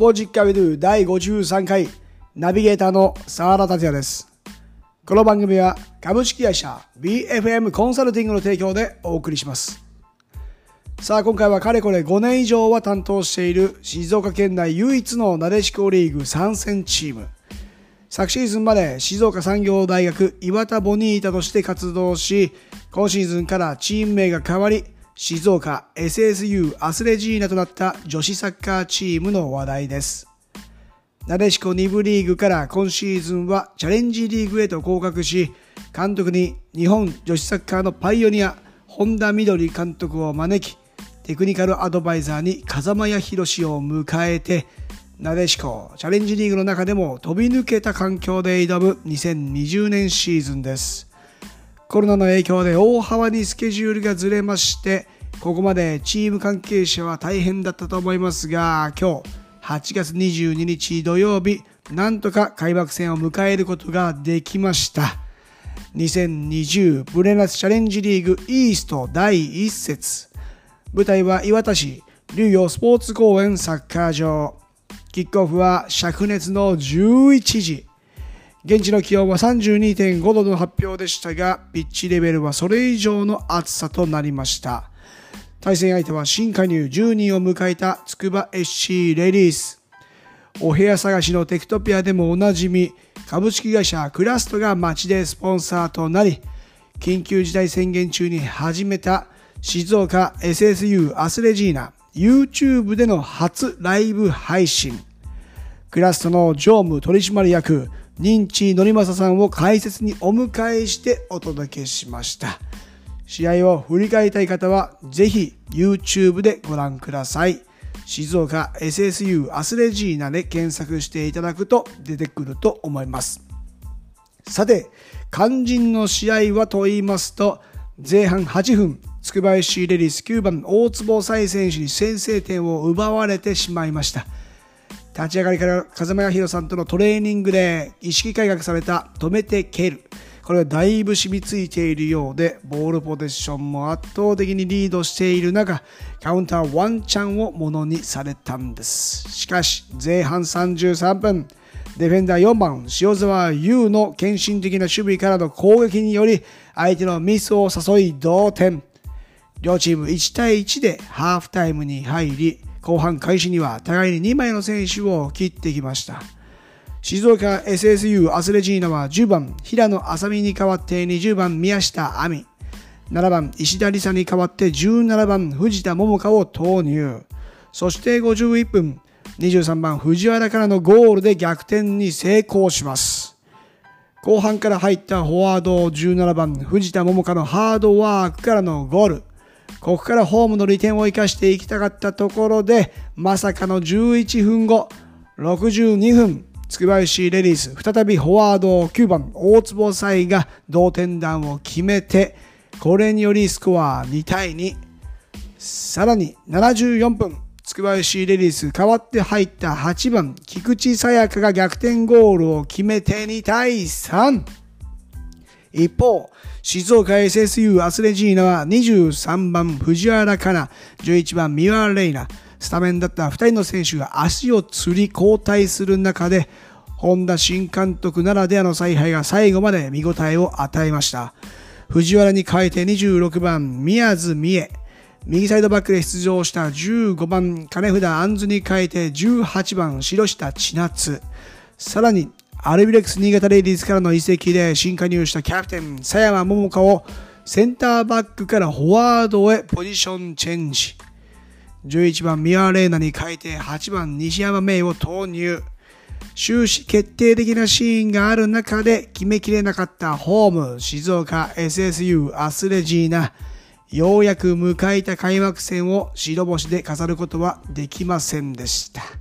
ポジッカビドゥ第53回ナビゲーターの沢田達也です。この番組は株式会社 BFM コンサルティングの提供でお送りします。さあ今回はかれこれ5年以上は担当している静岡県内唯一のなでしこリーグ参戦チーム。昨シーズンまで静岡産業大学岩田ボニータとして活動し、今シーズンからチーム名が変わり、静岡 SSU アスレジーナとなった女子サッカーチームの話題です。なでしこ2部リーグから今シーズンはチャレンジリーグへと降格し、監督に日本女子サッカーのパイオニア、本田みどり監督を招き、テクニカルアドバイザーに風間彌弘を迎えて、なでしこチャレンジリーグの中でも飛び抜けた環境で挑む2020年シーズンです。コロナの影響で大幅にスケジュールがずれまして、ここまでチーム関係者は大変だったと思いますが、今日8月22日土曜日、なんとか開幕戦を迎えることができました。2020ブレナスチャレンジリーグイースト第1節。舞台は岩田市竜洋スポーツ公園サッカー場。キックオフは灼熱の11時。現地の気温は32.5度の発表でしたが、ピッチレベルはそれ以上の暑さとなりました。対戦相手は新加入10人を迎えた筑波 SC レディース。お部屋探しのテクトピアでもおなじみ、株式会社クラストが街でスポンサーとなり、緊急事態宣言中に始めた静岡 SSU アスレジーナ YouTube での初ライブ配信。クラストの常務取締役、認知のりまささんを解説にお迎えしてお届けしました。試合を振り返りたい方は、ぜひ YouTube でご覧ください。静岡 SSU アスレジーナで検索していただくと出てくると思います。さて、肝心の試合はと言いますと、前半8分、つくば FC レディス9番大坪彩選手に先制点を奪われてしまいました。立ち上がりから風間彌弘さんとのトレーニングで意識改革された止めて蹴る。これはだいぶ染みついているようで、ボールポゼッションも圧倒的にリードしている中、カウンターワンチャンをものにされたんです。しかし、前半33分、ディフェンダー4番、塩沢優の献身的な守備からの攻撃により、相手のミスを誘い同点。両チーム1対1でハーフタイムに入り、後半開始には互いに2枚の選手を切ってきました。静岡 SSU アスレジーナは10番平野麻美に代わって20番宮下亜美。7番石田理沙に代わって17番藤田桃香を投入。そして51分23番藤原からのゴールで逆転に成功します。後半から入ったフォワード17番藤田桃香のハードワークからのゴール。ここからホームの利点を生かしていきたかったところでまさかの11分後62分つくば FC レディース、再びフォワード9番大坪彩が同点弾を決めて、これによりスコア2対2。さらに74分、つくば FC レディース代わって入った8番菊池沙耶香が逆転ゴールを決めて2対3。一方、静岡 SSU アスレジーナは23番藤原かな、11番三輪レイナ、スタメンだった2人の選手が足をつり交代する中で、本田新監督ならではの采配が最後まで見応えを与えました。藤原に変えて26番宮津美恵、右サイドバックで出場した15番金札杏ズに変えて18番白下千夏、さらにアルビレックス新潟レディースからの移籍で新加入したキャプテン佐山桃香をセンターバックからフォワードへポジションチェンジ。11番ミアレーナに変えて8番西山芽を投入。終始決定的なシーンがある中で決めきれなかったホーム静岡 SSU アスレジーナ。ようやく迎えた開幕戦を白星で飾ることはできませんでした。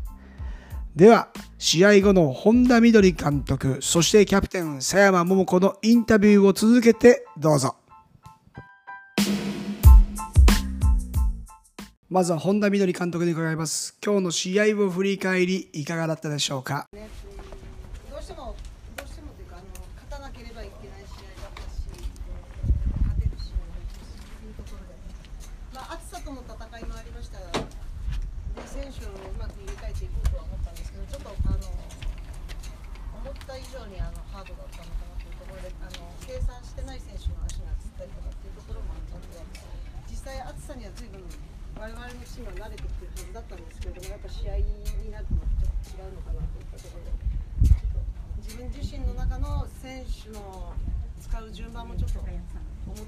では、試合後の本田緑監督、そしてキャプテン佐山桃子のインタビューを続けてどうぞ。まずは本田みどり監督に伺います。今日の試合を振り返り、いかがだったでしょうか？うまく入れ替えていこうとは思ったん。ですけどちょっとあの思った以上にあのハードだったのかなというところであの計算してない選手の足がつったりとかっていうところもあったので実際暑さには随分我々のチームは慣れてきてるはずだったん。ですけれどもやっぱ試合になるのちょっと違うのかなといったところで。自分自身の中の選手の使う順番もちょっと思っ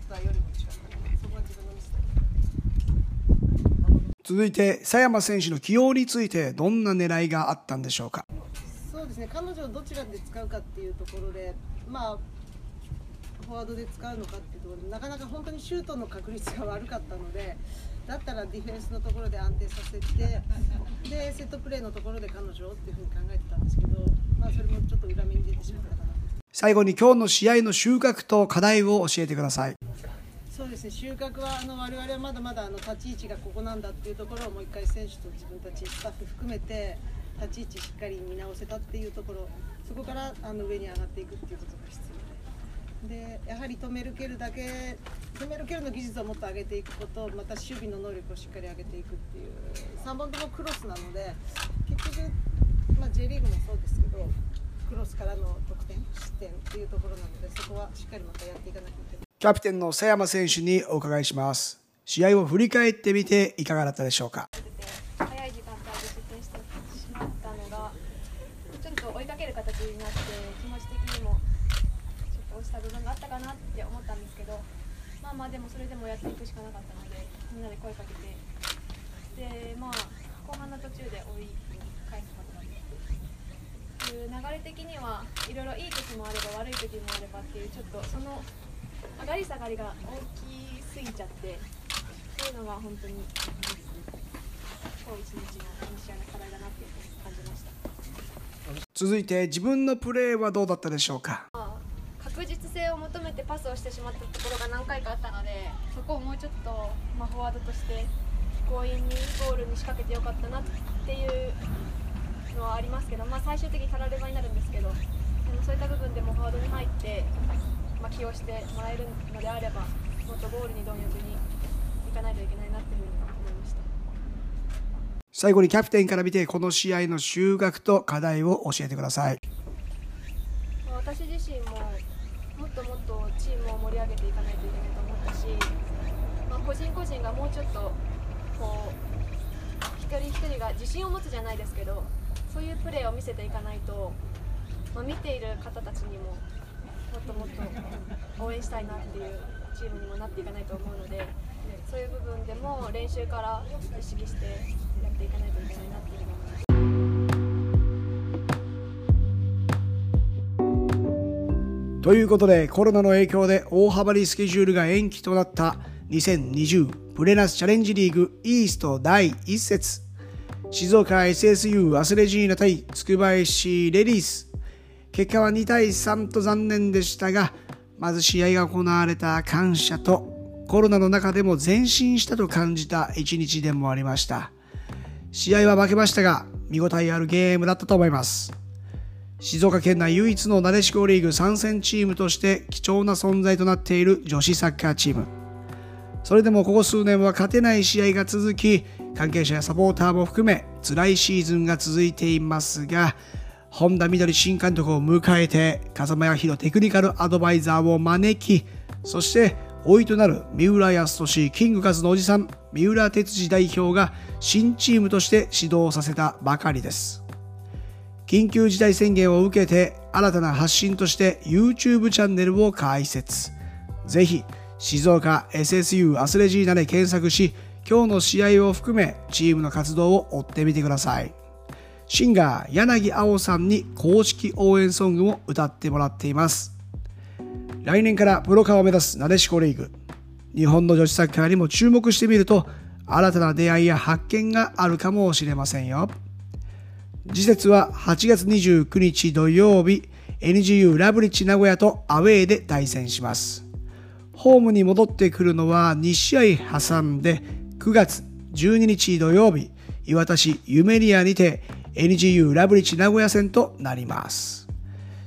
たよりも違ったそこは自分のミスだ。続いて佐山選手の起用についてどんな狙いがあったんでしょうか？そうですね。彼女をどちらで使うかっていうところでまあフォワードで使うのかっていうところでなかなか本当にシュートの確率が悪かったのでだったらディフェンスのところで安定させてでセットプレーのところで彼女をっていうふうに考えてたんですけど、まあ、それもちょっと裏目に出てしまったかな。と最後に今日の試合の収穫と課題を教えてくださいそうですね収穫はあの我々はまだまだあの立ち位置がここなんだっていうところをもう一回選手と自分たちスタッフ含めて立ち位置しっかり見直せたっていうところそこからあの上に上がっていくっていうことが必要ででやはり止める蹴るだけ止める蹴るの技術をもっと上げていくことまた守備の能力をしっかり上げていくっていう3本ともクロスなので結局、まあ、J リーグもそうですけどクロスからの得点失点っていうところなのでそこはしっかりまたやっていかなきゃいけない。キャプテンの佐山選手にお伺いします。試合を振り返ってみていかがだったでしょうか？早い時間帯で失点してしまったのがちょっと追いかける形になって気持ち的にもちょっと落ちた部分があったかなって思ったんですけどまあまあでもそれでもやっていくしかなかったのでみんなで声かけてでまあ後半の途中で追い返すことができていう流れ的にはいろいろいい時もあれば悪い時もあればっていうちょっとその上がり下がりが大きすぎちゃってそういうのが本当に今日一日の試合の課題だなっていうふうに感じました。続いて自分のプレーはどうだったでしょうか？確実性を求めてパスをしてしまったところが何回かあったのでそこをもうちょっと、ま、フォワードとして強引にゴールに仕掛けてよかったなっていうのはありますけど、まあ、最終的にたらればになるんですけどでもそういった部分でもフォワードに入って、まあ、起用してもらえるのであればもっとゴールに貪欲にいかないといけないなっていうふうに思いました。最後にキャプテンから見てこの試合の収穫と課題を教えてくださいまあ私自身ももっともっとチームを盛り上げていかないといけないと思ったし、まあ、個人個人がもうちょっとこう一人一人が自信を持つじゃないですけどそういうプレーを見せていかないと、まあ、見ている方たちにもももっともっと応援したいなっていうチームにもなっていかないと思うのでそういう部分でも練習から意識してやっていかないといけないなっていうふうに思います。ということでコロナの影響で大幅にスケジュールが延期となった2020プレナスチャレンジリーグイースト第1節静岡 SSU アスレジーナ対つくば FC レディース結果は2対3と残念でしたがまず試合が行われた感謝とコロナの中でも前進したと感じた一日でもありました。試合は負けましたが見応えあるゲームだったと思います。静岡県内唯一のなでしこリーグ参戦チームとして貴重な存在となっている女子サッカーチーム。それでもここ数年は勝てない試合が続き関係者やサポーターも含め辛いシーズンが続いていますが本田みどり新監督を迎えて風間彌弘テクニカルアドバイザーを招きそして老いとなる三浦康俊キングカズのおじさん三浦哲司代表が新チームとして指導させたばかりです。緊急事態宣言を受けて新たな発信として YouTube チャンネルを開設。ぜひ静岡 SSU アスレジーナで検索し今日の試合を含めチームの活動を追ってみてください。シンガー柳青さんに公式応援ソングも歌ってもらっています。来年からプロ化を目指すなでしこリーグ。日本の女子サッカーにも注目してみると新たな出会いや発見があるかもしれませんよ。次節は8月29日土曜日 NGU ラブリッジ名古屋とアウェーで対戦します。ホームに戻ってくるのは2試合挟んで9月12日土曜日岩田市ユメリアにて NGU ラブリッジ名古屋戦となります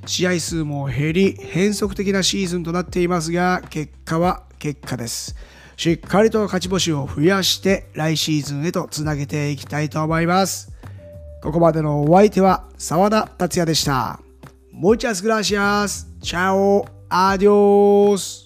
試合数も減り変則的なシーズンとなっていますが結果は結果ですしっかりと勝ち星を増やして来シーズンへとつなげていきたいと思いますここまでのお相手は澤田達也でした Muchas gracias. Chao. Adiós.